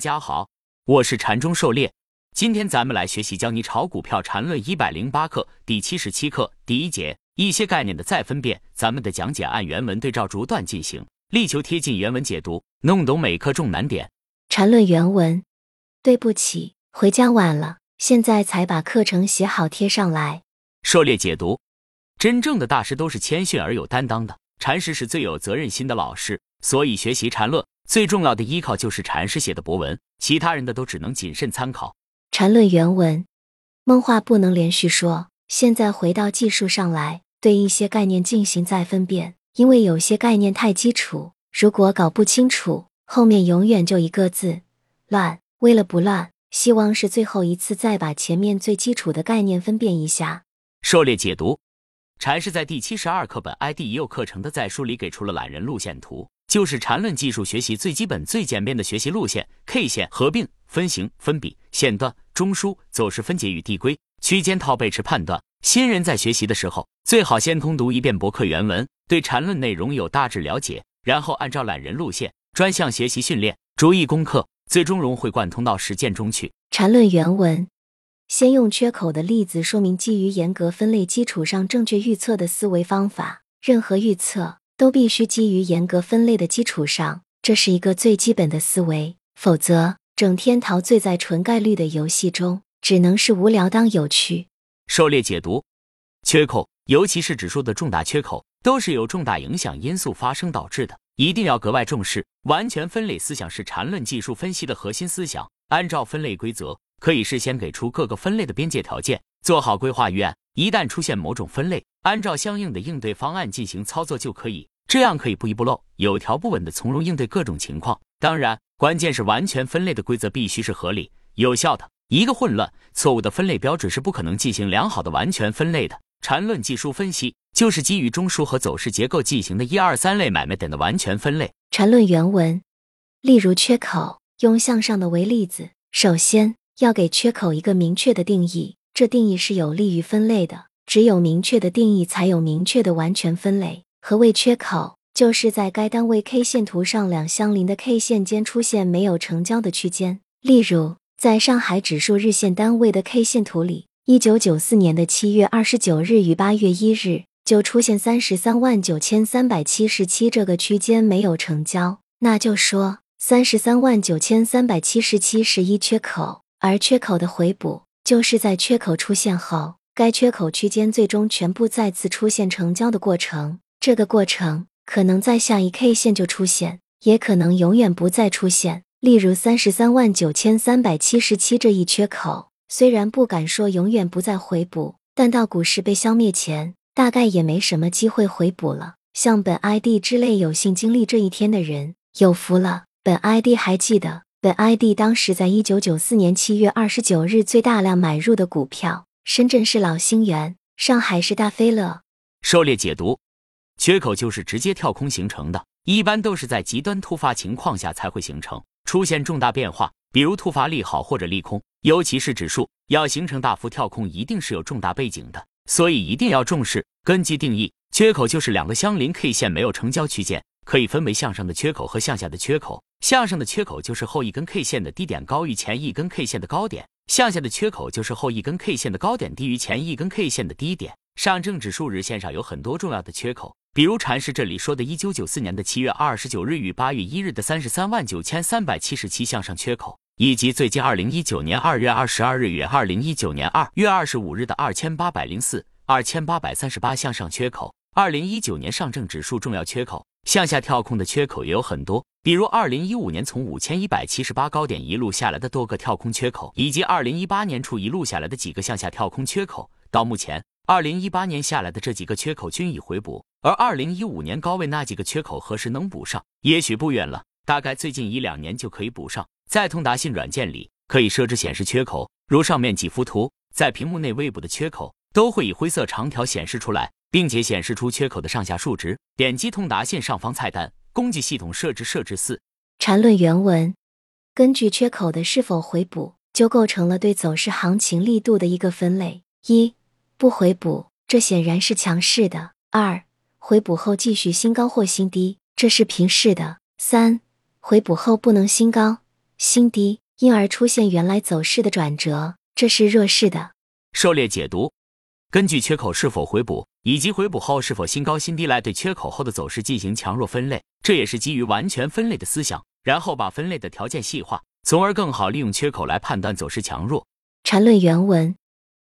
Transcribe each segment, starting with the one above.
大家好，我是禅中狩猎。今天咱们来学习教你炒股票禅论一百零八课第七十七课第一节一些概念的再分辨。咱们的讲解按原文对照逐段进行，力求贴近原文解读，弄懂每课重难点。禅论原文：对不起，回家晚了，现在才把课程写好贴上来。狩猎解读：真正的大师都是谦逊而有担当的，禅师是最有责任心的老师，所以学习禅论。最重要的依靠就是禅师写的博文，其他人的都只能谨慎参考。禅论原文，梦话不能连续说。现在回到技术上来，对一些概念进行再分辨，因为有些概念太基础，如果搞不清楚，后面永远就一个字乱。为了不乱，希望是最后一次再把前面最基础的概念分辨一下。狩猎解读，禅师在第七十二课本 ID 已有课程的在书里给出了懒人路线图。就是缠论技术学习最基本、最简便的学习路线：K 线合并、分型、分笔、线段、中枢、走势分解与递归、区间套背驰判断。新人在学习的时候，最好先通读一遍博客原文，对缠论内容有大致了解，然后按照懒人路线专项学习训练，逐一攻克，最终融会贯通到实践中去。缠论原文，先用缺口的例子说明基于严格分类基础上正确预测的思维方法。任何预测。都必须基于严格分类的基础上，这是一个最基本的思维，否则整天陶醉在纯概率的游戏中，只能是无聊当有趣。狩猎解读：缺口，尤其是指数的重大缺口，都是由重大影响因素发生导致的，一定要格外重视。完全分类思想是缠论技术分析的核心思想。按照分类规则，可以事先给出各个分类的边界条件，做好规划预案。一旦出现某种分类，按照相应的应对方案进行操作就可以。这样可以不遗不漏、有条不紊的从容应对各种情况。当然，关键是完全分类的规则必须是合理、有效的。一个混乱、错误的分类标准是不可能进行良好的完全分类的。缠论技术分析就是基于中枢和走势结构进行的一二三类买卖点的完全分类。缠论原文，例如缺口，用向上的为例子，首先要给缺口一个明确的定义，这定义是有利于分类的。只有明确的定义，才有明确的完全分类。何谓缺口？就是在该单位 K 线图上两相邻的 K 线间出现没有成交的区间。例如，在上海指数日线单位的 K 线图里，一九九四年的七月二十九日与八月一日就出现三十三万九千三百七十七这个区间没有成交，那就说三十三万九千三百七十七是一缺口，而缺口的回补就是在缺口出现后，该缺口区间最终全部再次出现成交的过程。这个过程可能在下一 K 线就出现，也可能永远不再出现。例如三十三万九千三百七十七这一缺口，虽然不敢说永远不再回补，但到股市被消灭前，大概也没什么机会回补了。像本 ID 之类有幸经历这一天的人，有福了。本 ID 还记得，本 ID 当时在一九九四年七月二十九日最大量买入的股票，深圳市老星源，上海市大飞乐。狩猎解读。缺口就是直接跳空形成的，一般都是在极端突发情况下才会形成，出现重大变化，比如突发利好或者利空，尤其是指数要形成大幅跳空，一定是有重大背景的，所以一定要重视。根据定义，缺口就是两个相邻 K 线没有成交区间，可以分为向上的缺口和向下的缺口。向上的缺口就是后一根 K 线的低点高于前一根 K 线的高点，向下的缺口就是后一根 K 线的高点低于前一根 K 线的低点。上证指数日线上有很多重要的缺口。比如禅师这里说的，一九九四年的七月二十九日与八月一日的三十三万九千三百七十七向上缺口，以及最近二零一九年二月二十二日与二零一九年二月二十五日的二千八百零四、二千八百三十八向上缺口。二零一九年上证指数重要缺口向下跳空的缺口也有很多，比如二零一五年从五千一百七十八高点一路下来的多个跳空缺口，以及二零一八年初一路下来的几个向下跳空缺口。到目前。二零一八年下来的这几个缺口均已回补，而二零一五年高位那几个缺口何时能补上？也许不远了，大概最近一两年就可以补上。在通达信软件里可以设置显示缺口，如上面几幅图，在屏幕内未补的缺口都会以灰色长条显示出来，并且显示出缺口的上下数值。点击通达线上方菜单，攻击系统设置设置四。缠论原文：根据缺口的是否回补，就构成了对走势行情力度的一个分类。一不回补，这显然是强势的。二，回补后继续新高或新低，这是平势的。三，回补后不能新高，新低，因而出现原来走势的转折，这是弱势的。狩猎解读，根据缺口是否回补以及回补后是否新高新低来对缺口后的走势进行强弱分类，这也是基于完全分类的思想，然后把分类的条件细化，从而更好利用缺口来判断走势强弱。缠论原文，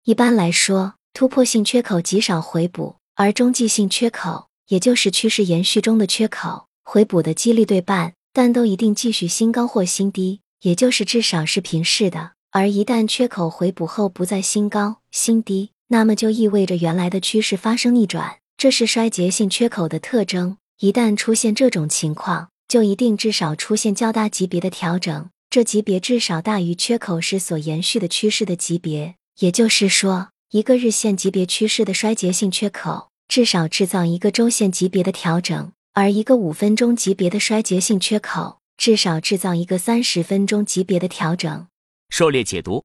一般来说，突破性缺口极少回补，而中继性缺口，也就是趋势延续中的缺口。回补的几率对半，但都一定继续新高或新低，也就是至少是平视的。而一旦缺口回补后不再新高新低，那么就意味着原来的趋势发生逆转，这是衰竭性缺口的特征。一旦出现这种情况，就一定至少出现较大级别的调整，这级别至少大于缺口时所延续的趋势的级别。也就是说，一个日线级别趋势的衰竭性缺口，至少制造一个周线级别的调整。而一个五分钟级别的衰竭性缺口，至少制造一个三十分钟级别的调整。狩猎解读，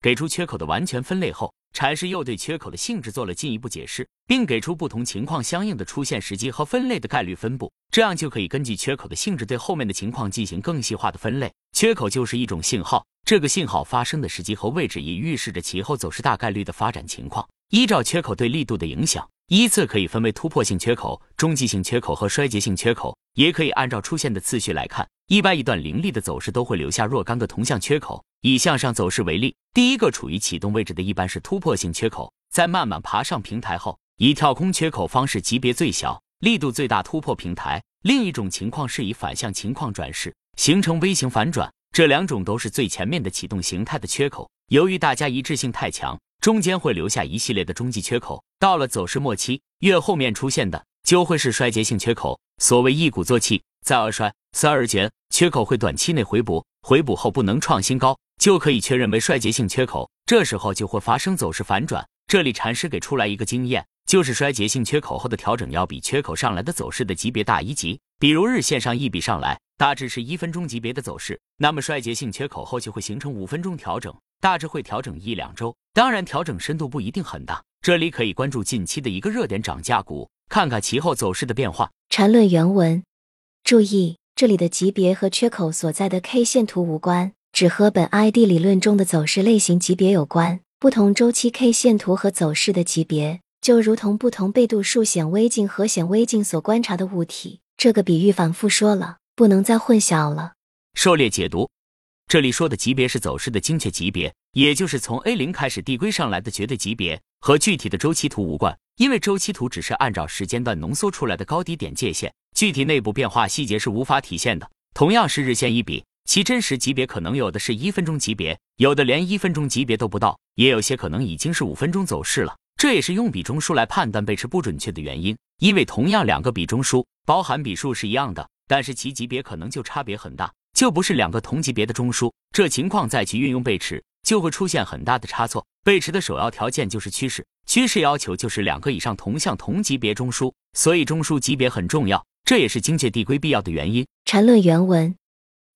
给出缺口的完全分类后，禅师又对缺口的性质做了进一步解释，并给出不同情况相应的出现时机和分类的概率分布，这样就可以根据缺口的性质对后面的情况进行更细化的分类。缺口就是一种信号，这个信号发生的时机和位置也预示着其后走势大概率的发展情况。依照缺口对力度的影响。依次可以分为突破性缺口、中继性缺口和衰竭性缺口，也可以按照出现的次序来看。一般一段凌厉的走势都会留下若干个同向缺口。以向上走势为例，第一个处于启动位置的一般是突破性缺口，在慢慢爬上平台后，以跳空缺口方式级别最小、力度最大突破平台。另一种情况是以反向情况转势，形成 V 型反转。这两种都是最前面的启动形态的缺口。由于大家一致性太强。中间会留下一系列的中继缺口，到了走势末期，越后面出现的就会是衰竭性缺口。所谓一鼓作气，再而衰，三而竭，缺口会短期内回补，回补后不能创新高，就可以确认为衰竭性缺口。这时候就会发生走势反转。这里禅师给出来一个经验，就是衰竭性缺口后的调整要比缺口上来的走势的级别大一级。比如日线上一笔上来，大致是一分钟级别的走势，那么衰竭性缺口后就会形成五分钟调整。大致会调整一两周，当然调整深度不一定很大。这里可以关注近期的一个热点涨价股，看看其后走势的变化。缠论原文，注意这里的级别和缺口所在的 K 线图无关，只和本 ID 理论中的走势类型级别有关。不同周期 K 线图和走势的级别，就如同不同倍度数显微镜和显微镜所观察的物体。这个比喻反复说了，不能再混淆了。狩猎解读。这里说的级别是走势的精确级别，也就是从 A 零开始递归上来的绝对级别，和具体的周期图无关。因为周期图只是按照时间段浓缩出来的高低点界限，具体内部变化细节是无法体现的。同样是日线一笔，其真实级别可能有的是一分钟级别，有的连一分钟级别都不到，也有些可能已经是五分钟走势了。这也是用比中枢来判断背驰不准确的原因。因为同样两个比中枢，包含笔数是一样的，但是其级别可能就差别很大。就不是两个同级别的中枢，这情况再去运用背驰，就会出现很大的差错。背驰的首要条件就是趋势，趋势要求就是两个以上同向同级别中枢，所以中枢级别很重要，这也是精确递归必要的原因。缠论原文，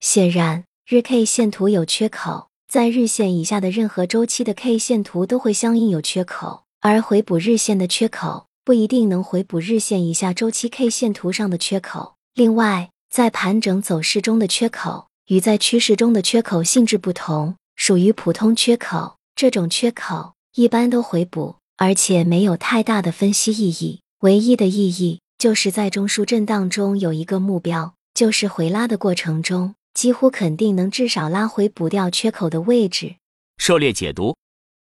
显然日 K 线图有缺口，在日线以下的任何周期的 K 线图都会相应有缺口，而回补日线的缺口不一定能回补日线以下周期 K 线图上的缺口。另外，在盘整走势中的缺口与在趋势中的缺口性质不同，属于普通缺口。这种缺口一般都回补，而且没有太大的分析意义。唯一的意义就是在中枢震荡中有一个目标，就是回拉的过程中，几乎肯定能至少拉回补掉缺口的位置。狩猎解读：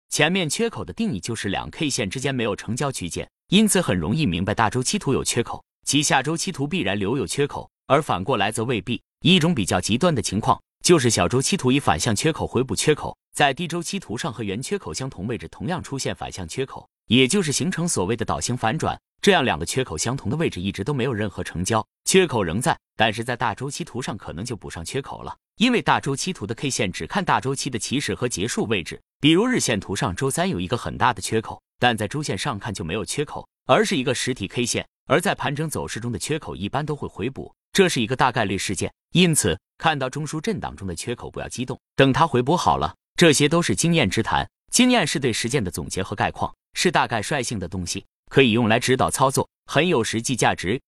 前面缺口的定义就是两 K 线之间没有成交区间，因此很容易明白大周期图有缺口，其下周期图必然留有缺口。而反过来则未必。一种比较极端的情况，就是小周期图以反向缺口回补缺口，在低周期图上和原缺口相同位置同样出现反向缺口，也就是形成所谓的倒形反转。这样两个缺口相同的位置一直都没有任何成交，缺口仍在，但是在大周期图上可能就补上缺口了。因为大周期图的 K 线只看大周期的起始和结束位置，比如日线图上周三有一个很大的缺口，但在周线上看就没有缺口，而是一个实体 K 线。而在盘整走势中的缺口一般都会回补。这是一个大概率事件，因此看到中枢震荡中的缺口不要激动，等它回补好了。这些都是经验之谈，经验是对实践的总结和概况，是大概率性的东西，可以用来指导操作，很有实际价值。